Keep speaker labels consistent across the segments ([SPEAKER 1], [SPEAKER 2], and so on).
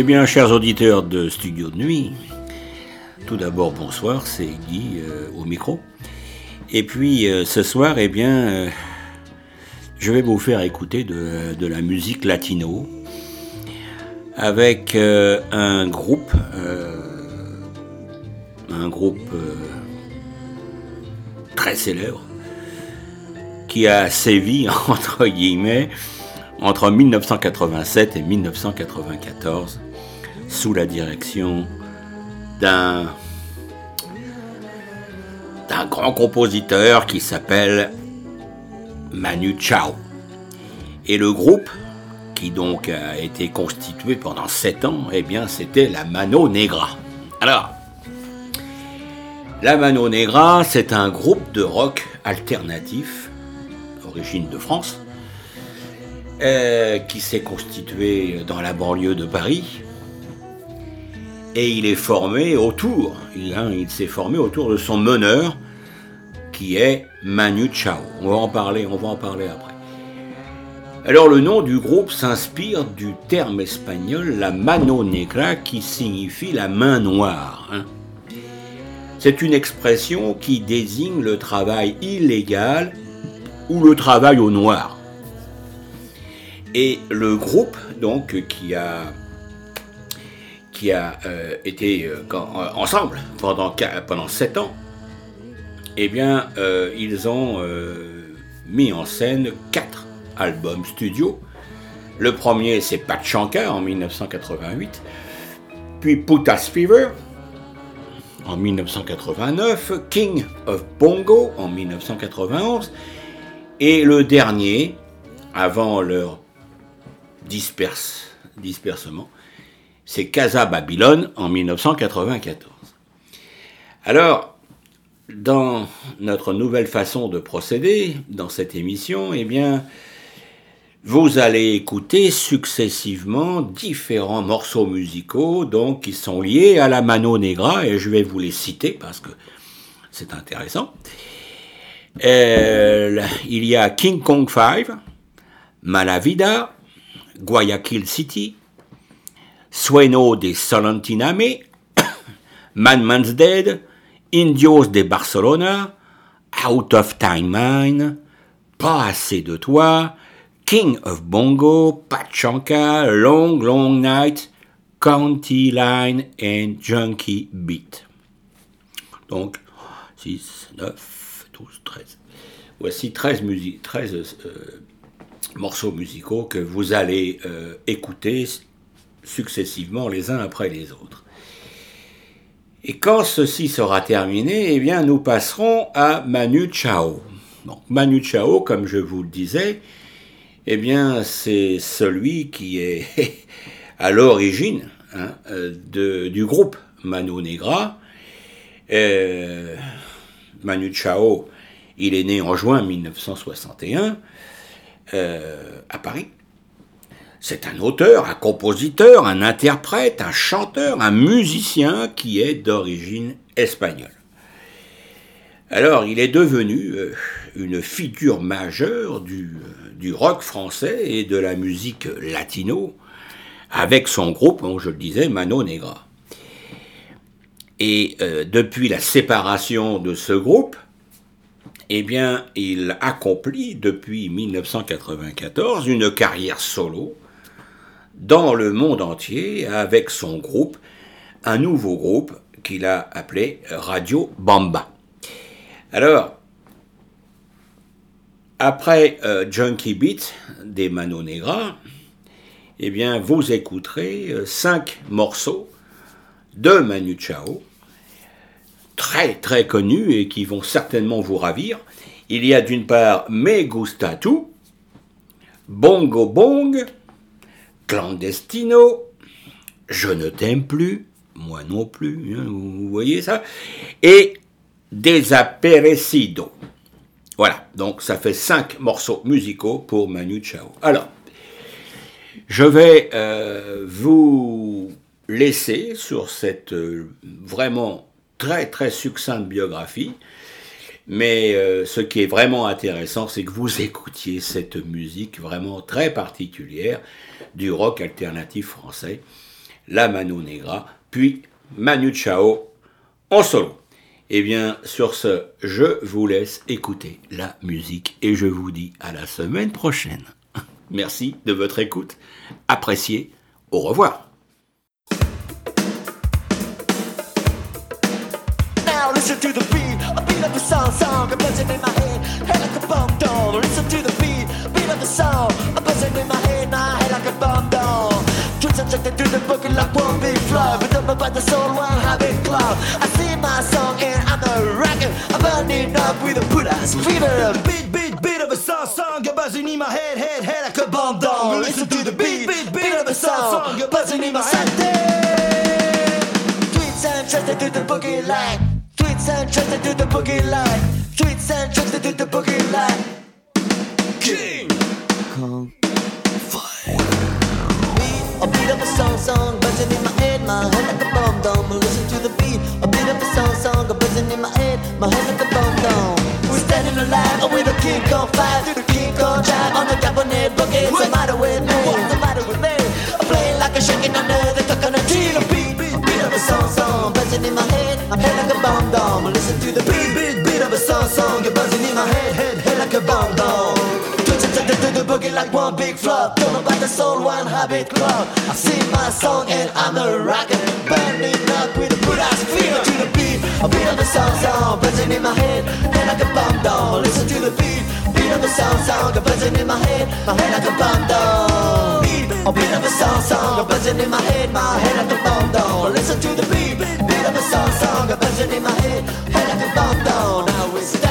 [SPEAKER 1] Eh bien, chers auditeurs de Studio de Nuit, tout d'abord bonsoir, c'est Guy euh, au micro. Et puis euh, ce soir, eh bien, euh, je vais vous faire écouter de, de la musique latino avec un groupe, un groupe très célèbre qui a sévi entre guillemets entre 1987 et 1994 sous la direction d'un grand compositeur qui s'appelle Manu Chao. Et le groupe, qui donc a été constitué pendant sept ans, eh bien c'était la Mano Negra. Alors, la Mano Negra, c'est un groupe de rock alternatif, origine de France, euh, qui s'est constitué dans la banlieue de Paris. Et il est formé autour, il, hein, il s'est formé autour de son meneur, qui est Manu Chao. On va en parler, on va en parler après. Alors le nom du groupe s'inspire du terme espagnol la mano negra qui signifie la main noire. hein. C'est une expression qui désigne le travail illégal ou le travail au noir. Et le groupe donc qui a qui a euh, été euh, euh, ensemble pendant pendant sept ans, eh bien ils ont mis en scène quatre albums studio. Le premier c'est Pachanka en 1988, puis Putas Fever en 1989, King of Bongo en 1991 et le dernier avant leur disperse, dispersement, c'est Casa Babylone en 1994. Alors, dans notre nouvelle façon de procéder dans cette émission, eh bien, vous allez écouter successivement différents morceaux musicaux, donc qui sont liés à la Mano Negra, et je vais vous les citer parce que c'est intéressant. Euh, il y a King Kong 5, Malavida, Guayaquil City, Sueno de Solentiname, Man Man's Dead, Indios de Barcelona, Out of Time Mine, Pas assez de toi, King of Bongo, Pachanka, Long Long Night, County Line and Junkie Beat. Donc, 6, 9, 12, 13. Voici 13, musiques, 13 euh, morceaux musicaux que vous allez euh, écouter successivement les uns après les autres. Et quand ceci sera terminé, eh bien, nous passerons à Manu Chao. Manu Chao, comme je vous le disais, eh bien, c'est celui qui est à l'origine hein, du groupe Manu Negra. Euh, Manu Chao, il est né en juin 1961 euh, à Paris. C'est un auteur, un compositeur, un interprète, un chanteur, un musicien qui est d'origine espagnole. Alors, il est devenu euh, une figure majeure du, du rock français et de la musique latino, avec son groupe, comme je le disais, Mano Negra. Et euh, depuis la séparation de ce groupe, eh bien, il accomplit depuis 1994 une carrière solo dans le monde entier avec son groupe, un nouveau groupe qu'il a appelé Radio Bamba. Alors, après euh, Junkie Beat des Mano Negra, eh bien, vous écouterez euh, cinq morceaux de Manu Chao, très très connus et qui vont certainement vous ravir. Il y a d'une part Me Gusta Tu, Bongo Bong, Clandestino, Je ne t'aime plus, moi non plus, hein, vous voyez ça, et Desaperecido. Voilà, donc ça fait cinq morceaux musicaux pour Manu Chao. Alors, je vais euh, vous laisser sur cette euh, vraiment très très succincte biographie. Mais euh, ce qui est vraiment intéressant, c'est que vous écoutiez cette musique vraiment très particulière du rock alternatif français, la Mano Negra, puis Manu Chao en solo. Eh bien, sur ce, je vous laisse écouter la musique et je vous dis à la semaine prochaine. Merci de votre écoute. Appréciez. Au revoir.
[SPEAKER 2] A bomb down. Twins subjected to the booking like one big flow, but don't about the soul, one habit cloud. I sing my song and I'm a rocker, I'm burning up with a put ass fever. Beat, beat, beat of a song, song, a buzzing in my head, head, head like a bomb down. Listen to the beat, beat, beat of a song, song, a buzzing in my head. Tweets and trends to the boogie line. Tweets and trends to the boogie line. Tweets and trends to the boogie line. King Kong a beat of a song, song, buzzing in my head, my head like a bomb dome. Listen to the beat, a beat of a song, song, a buzzing in my head, my head like a bomb dome. We're standing alive with a King Kong fire, through the King on drive on the Japanese boogie. What's the matter with me? What's the matter with me? I'm playing like a shaking under the coconut tree. The beat, beat, beat of a song, song, buzzing in my head, my head like a bomb dome. Listen to the beat, beat, beat of a song, song, you're buzzing in my head, head, head like a bomb dome. Boogie like one big flop. Don't know about the soul, one habit club. I sing my song and I'm a rocker, burning up with a good ass feel to the beat. A beat of a song, song, buzzing in my head, head like a bomb dome. Listen to the beat, beat of a song, song, buzzing in my head, my head like a bomb dome. Beat, a beat of a song, song, buzzing in my head, my head like a bomb dome. Listen to the beat, beat of a song, song, buzzing in my head, head like a bomb dome. Now we're standing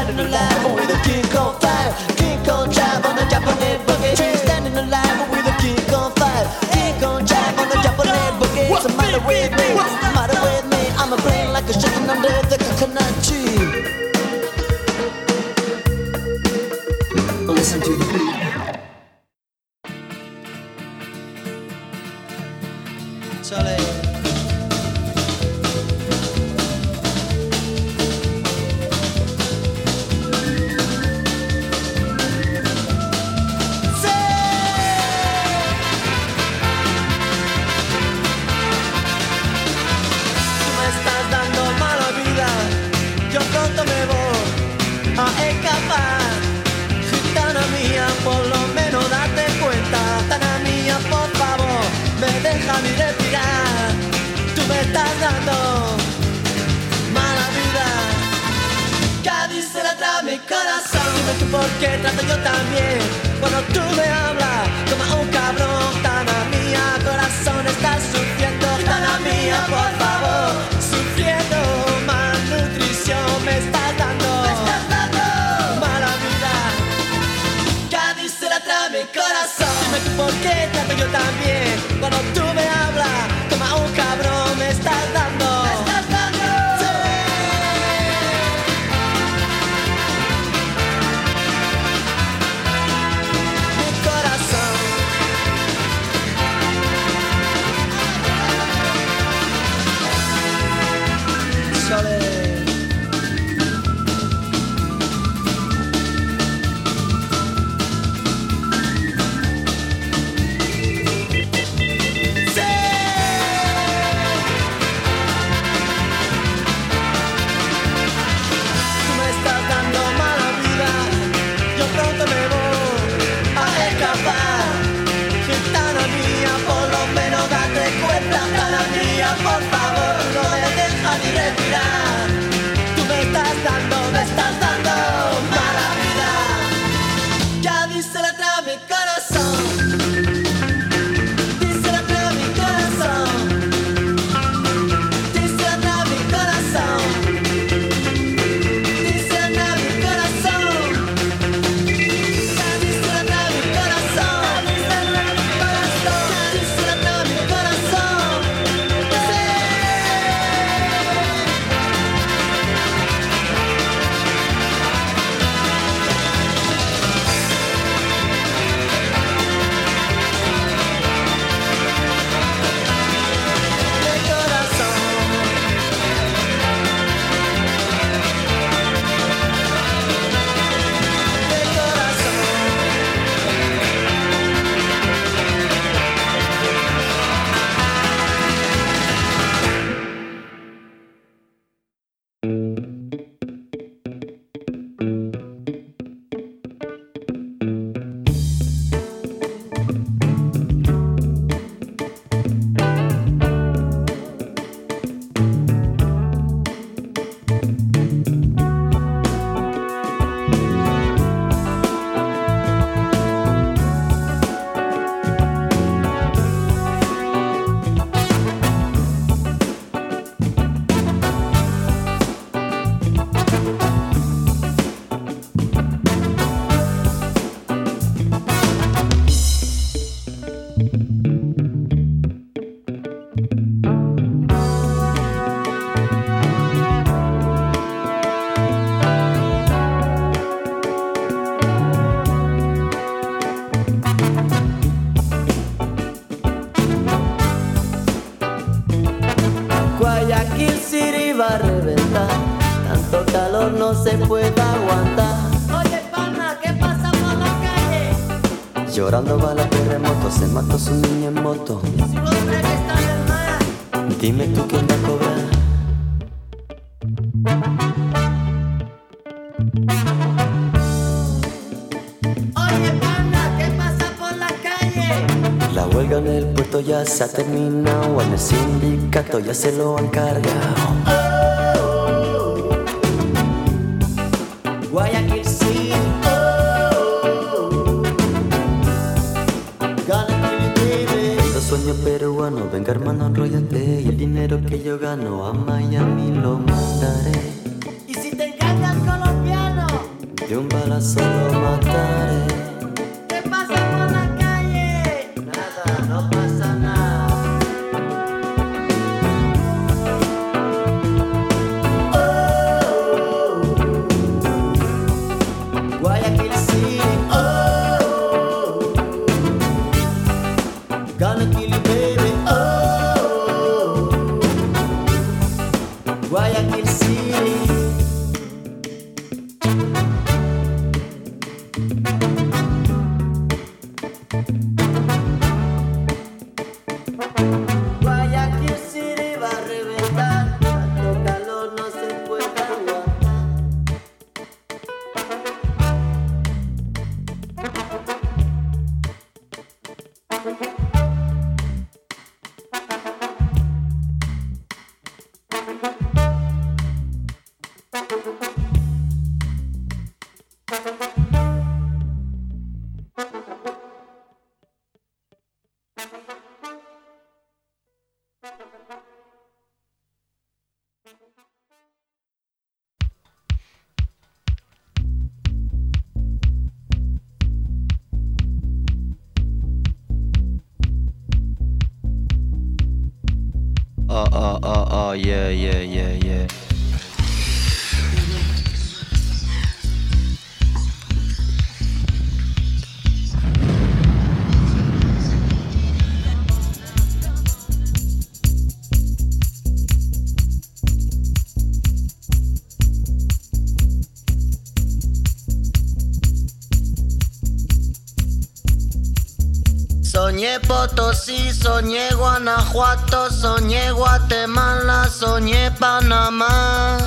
[SPEAKER 3] terminado, al sindicato ya se lo han cargado. Oh,
[SPEAKER 4] yeah, yeah, yeah, yeah.
[SPEAKER 2] Soñé Potosí, soñé Guanajuato. soñé Guatemala, soñé Panamá.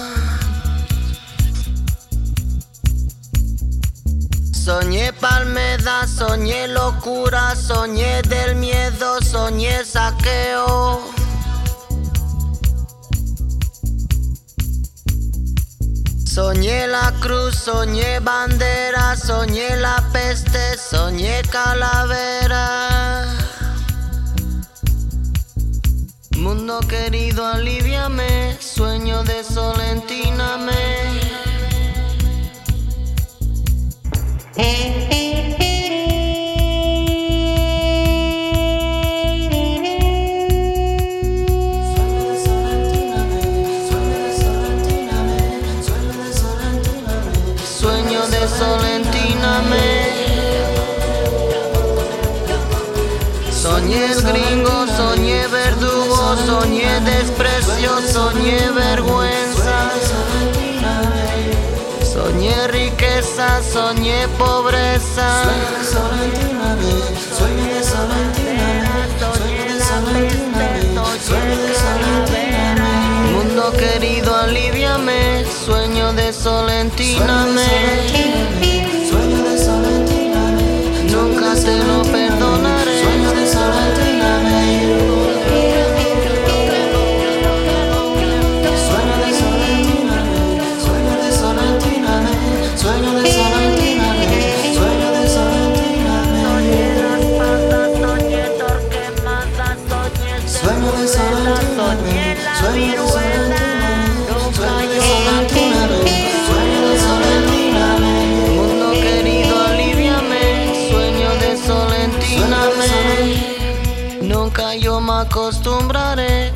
[SPEAKER 2] Soñé palmeda, soñé locura, soñé del miedo, soñé saqueo. Soñé la cruz, soñé bandera, soñé la peste, soñé calavera. Mundo querido, aliviame, sueño de solentíname. Eh, eh. pobreza, soñé pobreza. Soy venezolana, soy venezolana, soy venezolana, soy venezolana. Mundo querido, aliviame, sueño de solentíname. nunca yo me acostumbraré.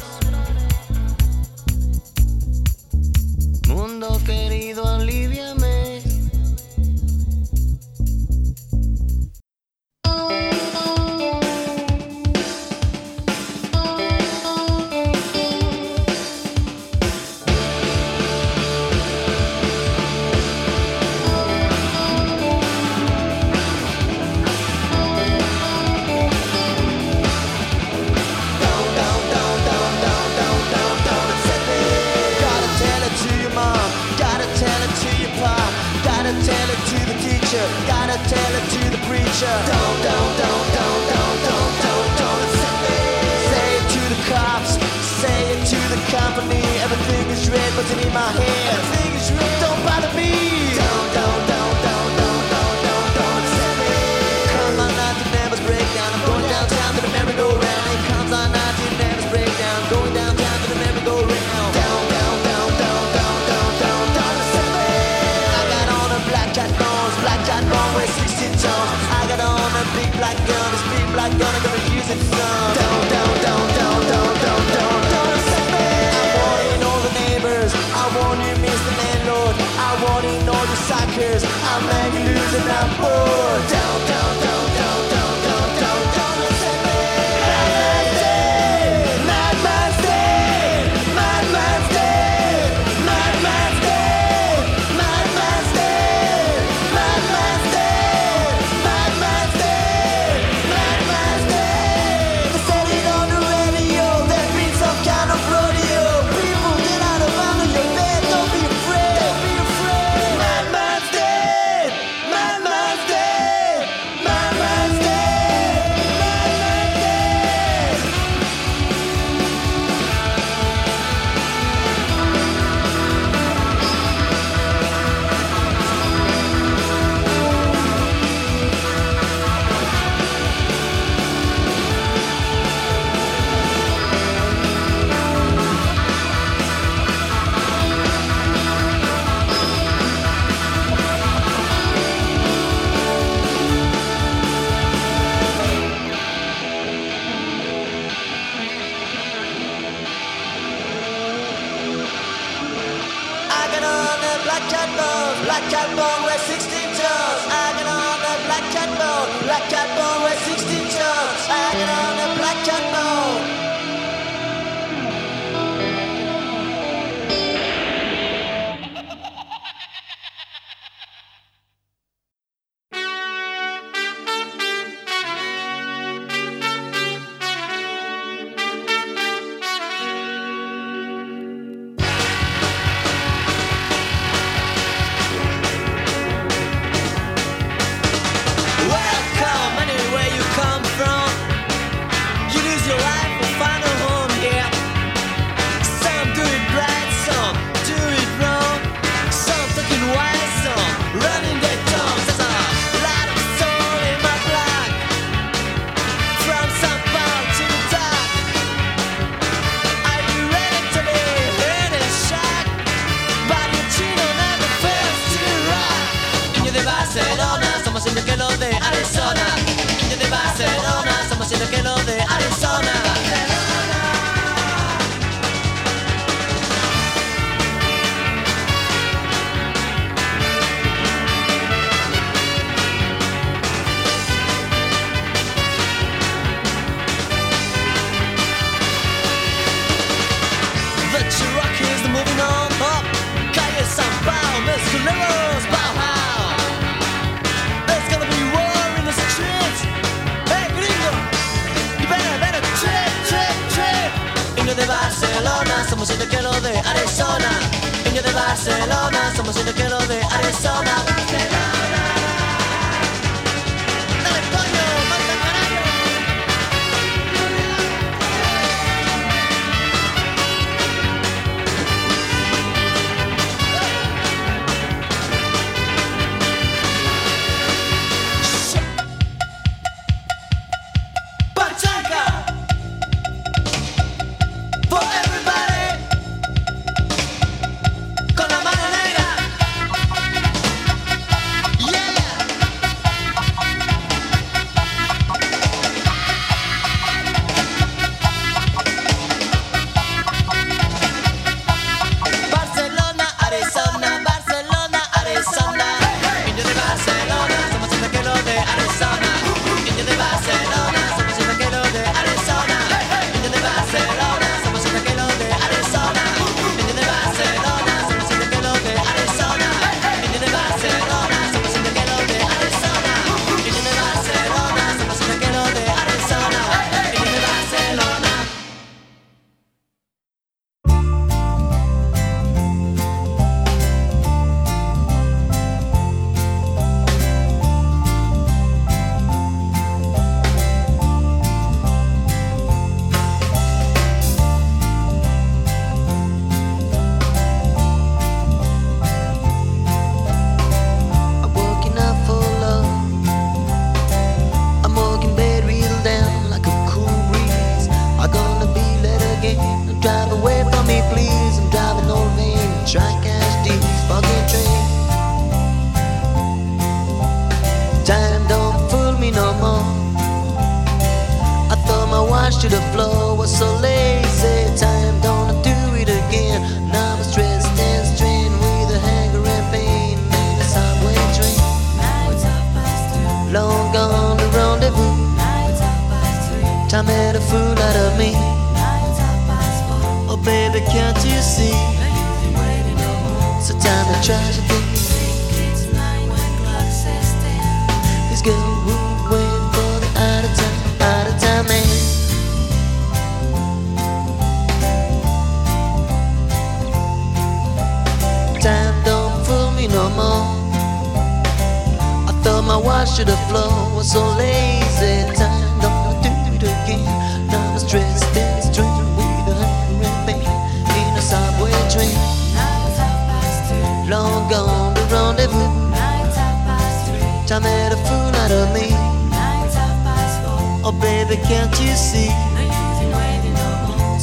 [SPEAKER 2] 空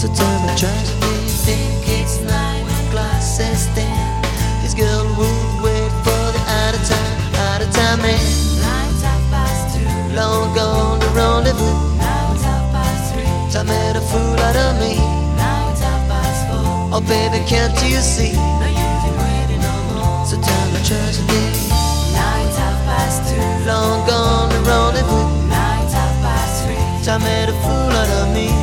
[SPEAKER 2] So tell me, try to think it's nine glasses stand. This girl would wait for the out of time, out of time man. Long gone the rendezvous. Time made a fool out of me. Oh baby, can't you see? So tell me, try to think. Long gone the rendezvous. Time made a fool out of me.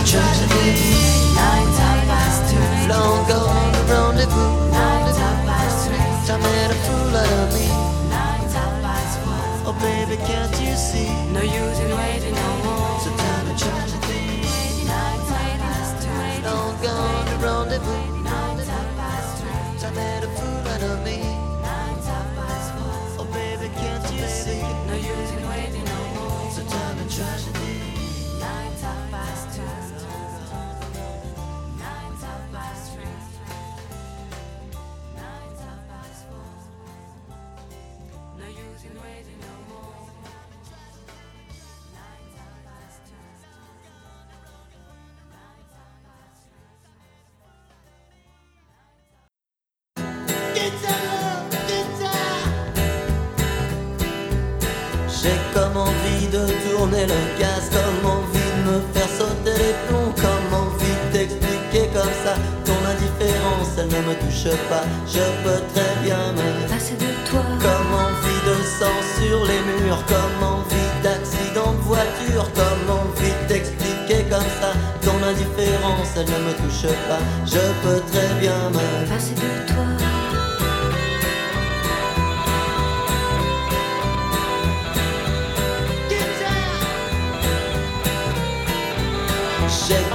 [SPEAKER 2] Tell tragedy.
[SPEAKER 5] Nights have passed through.
[SPEAKER 2] Long gone the rendezvous.
[SPEAKER 5] Nights have passed through.
[SPEAKER 2] Time made a fool out of me.
[SPEAKER 5] Nights have passed through.
[SPEAKER 2] Oh baby, can't you see?
[SPEAKER 5] No use in waiting no more.
[SPEAKER 2] So me, tragedy.
[SPEAKER 5] Nights have passed through.
[SPEAKER 2] Long gone the rendezvous.
[SPEAKER 5] Nights have passed through.
[SPEAKER 2] Time made a fool out of me.
[SPEAKER 5] Nights have passed through.
[SPEAKER 2] Oh baby, can't you see?
[SPEAKER 5] No use in waiting no more.
[SPEAKER 2] So tell me, tragedy. Le gaz, comme envie de me faire sauter les plombs, comme envie d'expliquer comme ça ton indifférence, elle ne me touche pas, je peux très bien me
[SPEAKER 5] Passer de toi.
[SPEAKER 2] Comme envie de sang sur les murs, comme envie d'accident de voiture, comme envie d'expliquer comme ça ton indifférence, elle ne me touche pas, je peux très bien me
[SPEAKER 5] Passer de toi.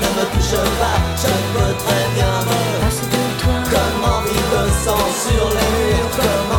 [SPEAKER 2] Ne me touche pas Je peux très bien me
[SPEAKER 5] Passer de toi.
[SPEAKER 2] Comme envie de sang sur les murs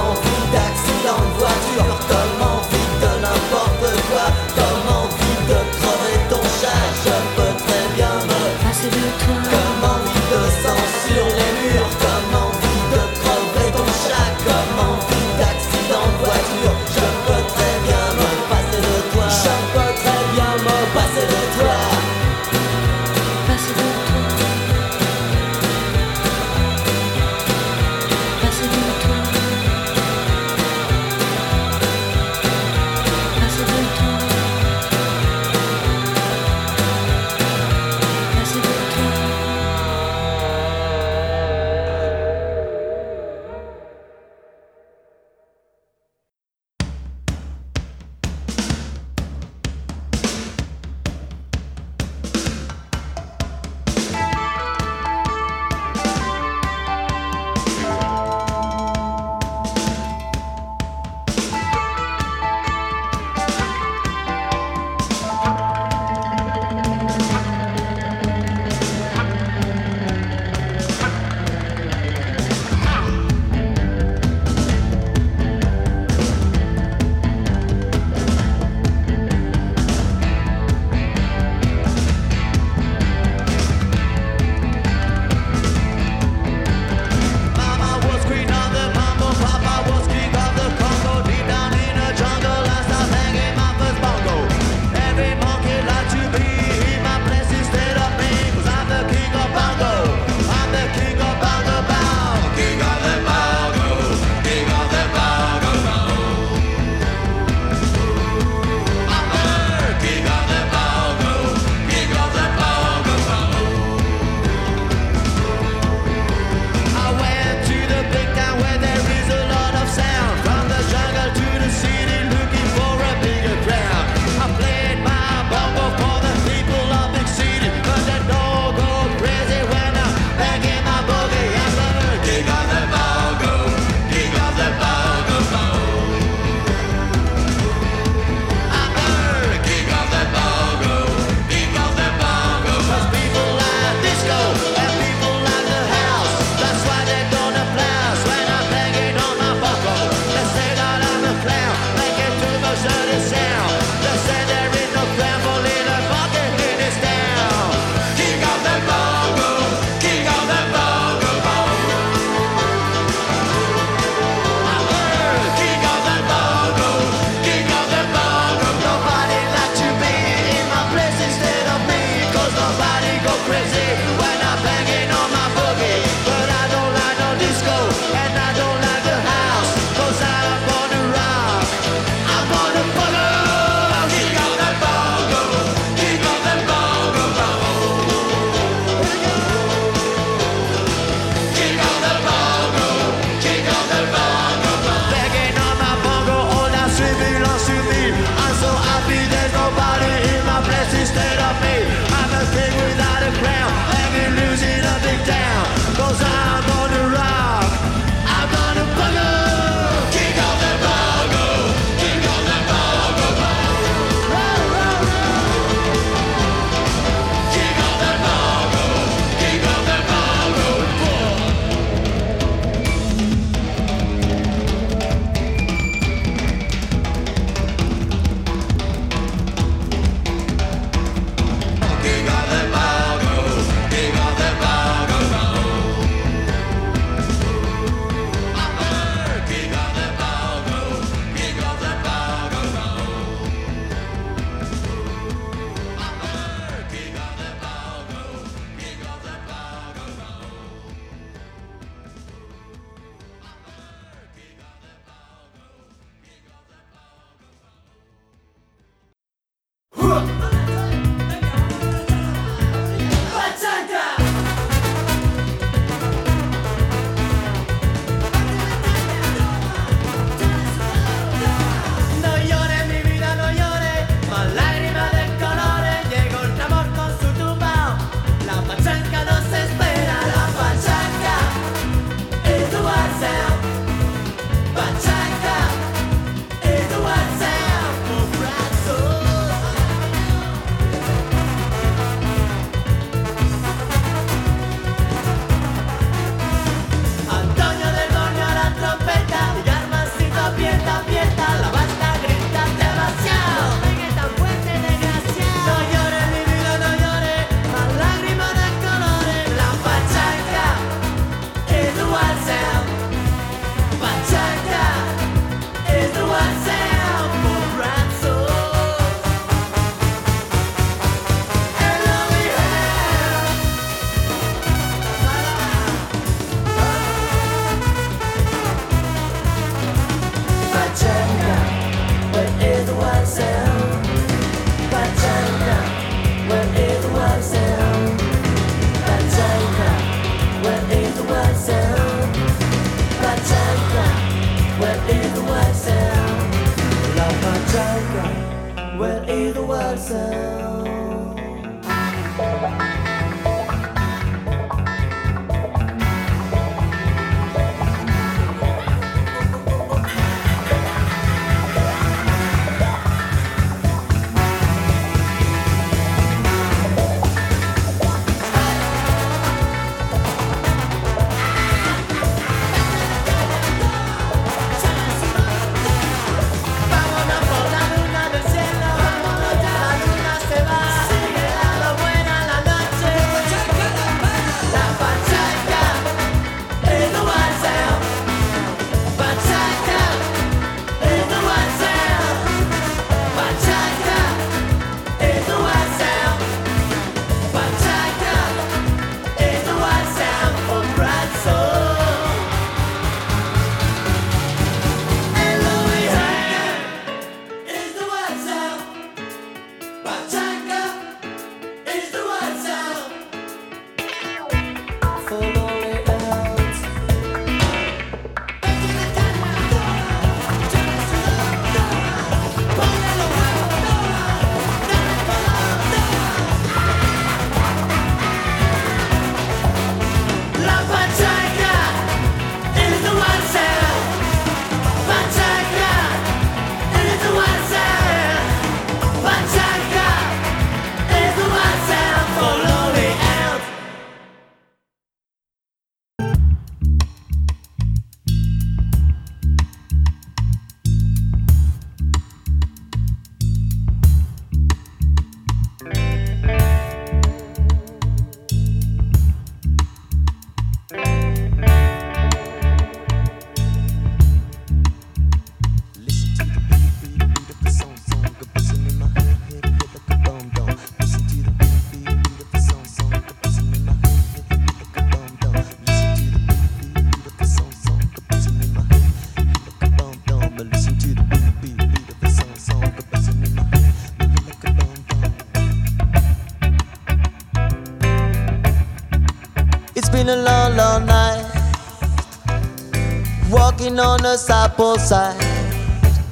[SPEAKER 2] Walking on a supple side.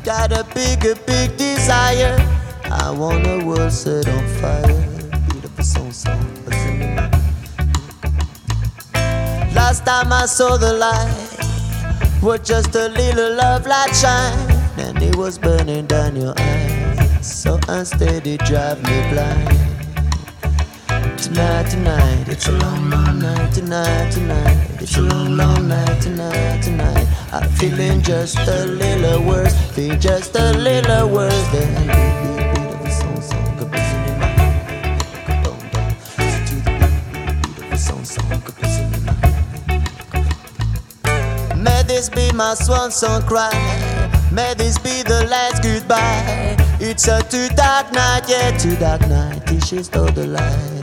[SPEAKER 2] Got a big, a big desire. I want a world set on fire. Beautiful song, song, Last time I saw the light was just a little love light shine, and it was burning down your eyes. So unsteady, drive me blind. Tonight, tonight, it's a long, long night. Tonight, tonight, it's a long, long night. Tonight, tonight, I'm feeling just a little worse. Feel just a little worse than of a song, song, a in my head. Of a song, song, a in my head. May this be my swan song cry. May this be the last goodbye. It's a too dark night, yeah, too dark night. Till she stole the light.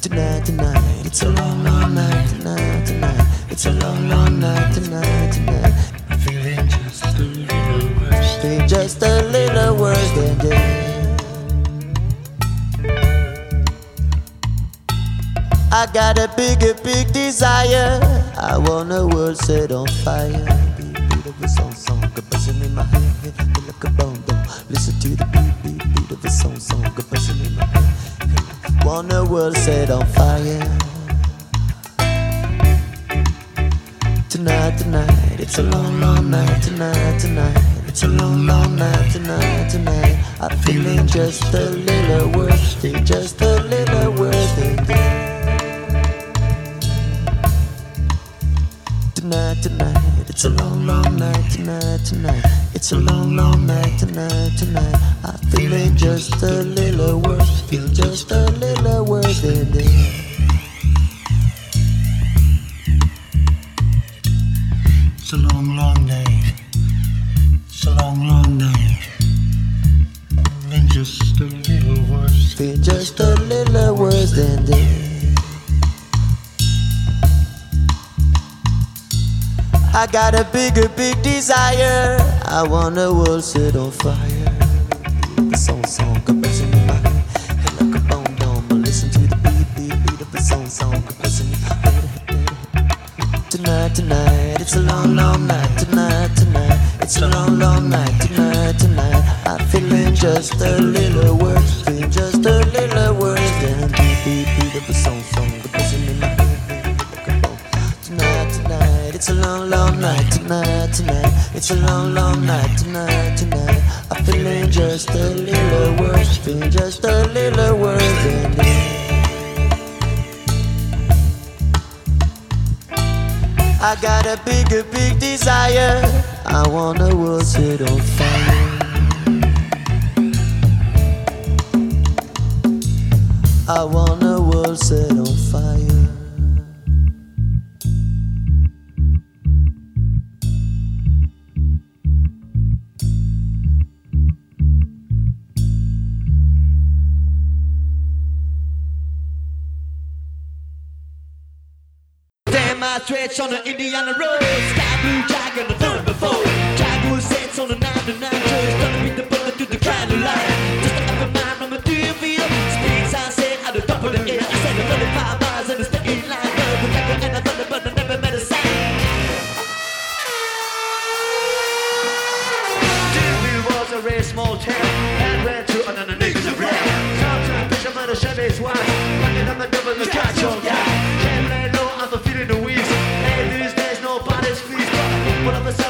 [SPEAKER 2] Tonight, tonight, it's a long, long night. Tonight, tonight, it's a long, long night. Tonight, tonight, I'm feeling just a little worse. Feel just a little worse than dead. I got a big, a big desire. I want a world set on fire. Beat, beat of a song, song, a buzzing in my head, feel like a bomb, bomb. Listen to the beat, beat, beat of a song, song, a buzzing in my head. Want a world set on fire. Tonight, tonight, it's a long, long night. Tonight, tonight, it's a long, long night. Tonight, tonight, I'm feeling just a little worse. Feel just a little worse than. Tonight, tonight, it's a long, long night. Tonight, tonight, it's a long, long night. Tonight, tonight, I'm feeling just a little worse. Feel just a little worse than.
[SPEAKER 6] long, long day. It's a long, long night. And just a little worse.
[SPEAKER 2] Been just a little worse than this. I got a bigger, big desire. I want the world set on fire. The song, song. It's a long, long night tonight, tonight. It's a long, long night tonight, tonight. I'm feeling just a little worse, feeling just a little worse than beat, beat, beat of a song, song, the person in my Tonight, tonight, it's a long, long night tonight, tonight. It's a long, long night tonight, tonight. I'm feeling just a little worse, feeling just a little worse than. Beat, I got a bigger, big desire. I want a world set on fire. I want a world set on fire.
[SPEAKER 3] white stretch on the Indiana road. Sky blue dragon, the third before. Jaguar sets on the 99. Pull up a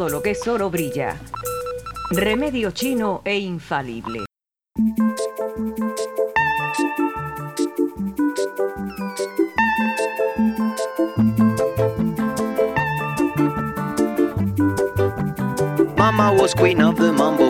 [SPEAKER 7] todo lo que es oro brilla. Remedio chino e infalible.
[SPEAKER 2] Mama was queen of the mambo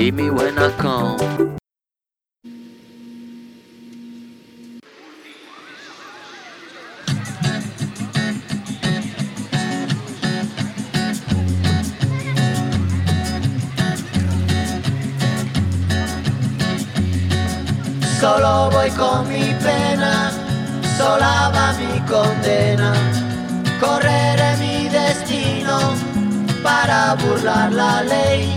[SPEAKER 4] Hit me when I come.
[SPEAKER 2] Solo voy con mi pena, sola va mi condena. Correré mi destino para burlar la ley,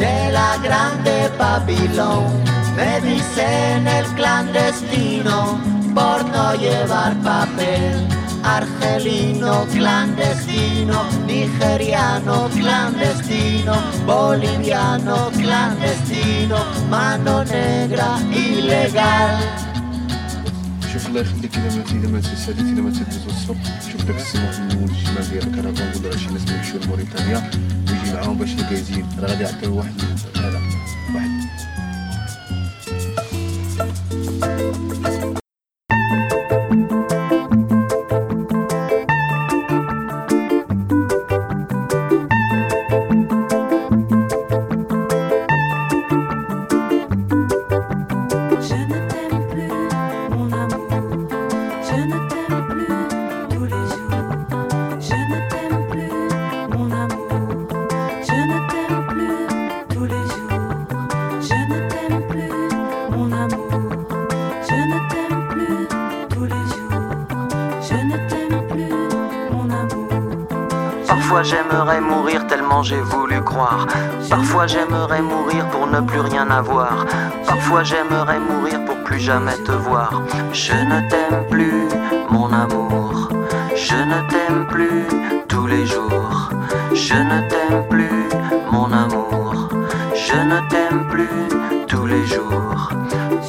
[SPEAKER 2] de la grande Babilón. Me dicen el clandestino por no llevar papel. Argelino clandestino, nigeriano clandestino, boliviano clandestino, mano negra ilegal.
[SPEAKER 8] شوف الله يخليك اذا ما اذا ما تسالي اذا ما تدوز الصبح شوف داك السماء في الاول الشمال ديال الكرفان ولا شي ناس يمشيو لموريتانيا ويجي معاهم باش الكايزين راه غادي يعطيو واحد هذا واحد.
[SPEAKER 4] Parfois j'aimerais mourir tellement j'ai voulu croire. Parfois j'aimerais mourir pour ne plus rien avoir. Parfois j'aimerais mourir pour plus jamais te voir. Je ne t'aime plus, mon amour. Je ne t'aime plus tous les jours. Je ne t'aime plus, mon amour. Je ne t'aime plus tous les jours.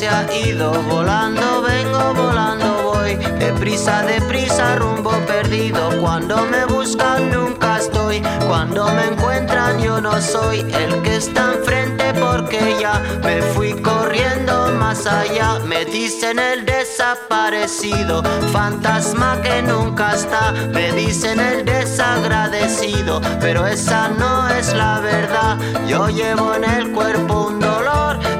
[SPEAKER 2] se ha ido, volando vengo, volando voy, deprisa, deprisa, rumbo perdido, cuando me buscan nunca estoy, cuando me encuentran yo no soy el que está enfrente porque ya me fui corriendo más allá, me dicen el desaparecido, fantasma que nunca está, me dicen el desagradecido, pero esa no es la verdad, yo llevo en el cuerpo un dolor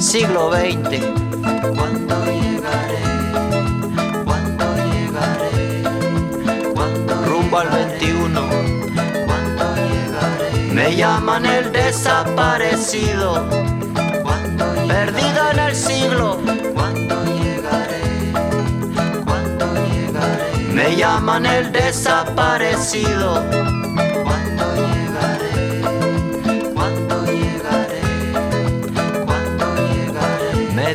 [SPEAKER 2] siglo XX. ¿Cuándo llegaré? ¿Cuándo llegaré? ¿Cuándo rumbo al 21? ¿Cuándo llegaré? Me llaman el desaparecido. ¿Cuándo Perdido en el siglo. ¿Cuándo llegaré? ¿Cuándo llegaré? Me llaman el desaparecido.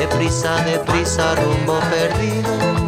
[SPEAKER 2] Deprisa, deprisa, rumbo perdido.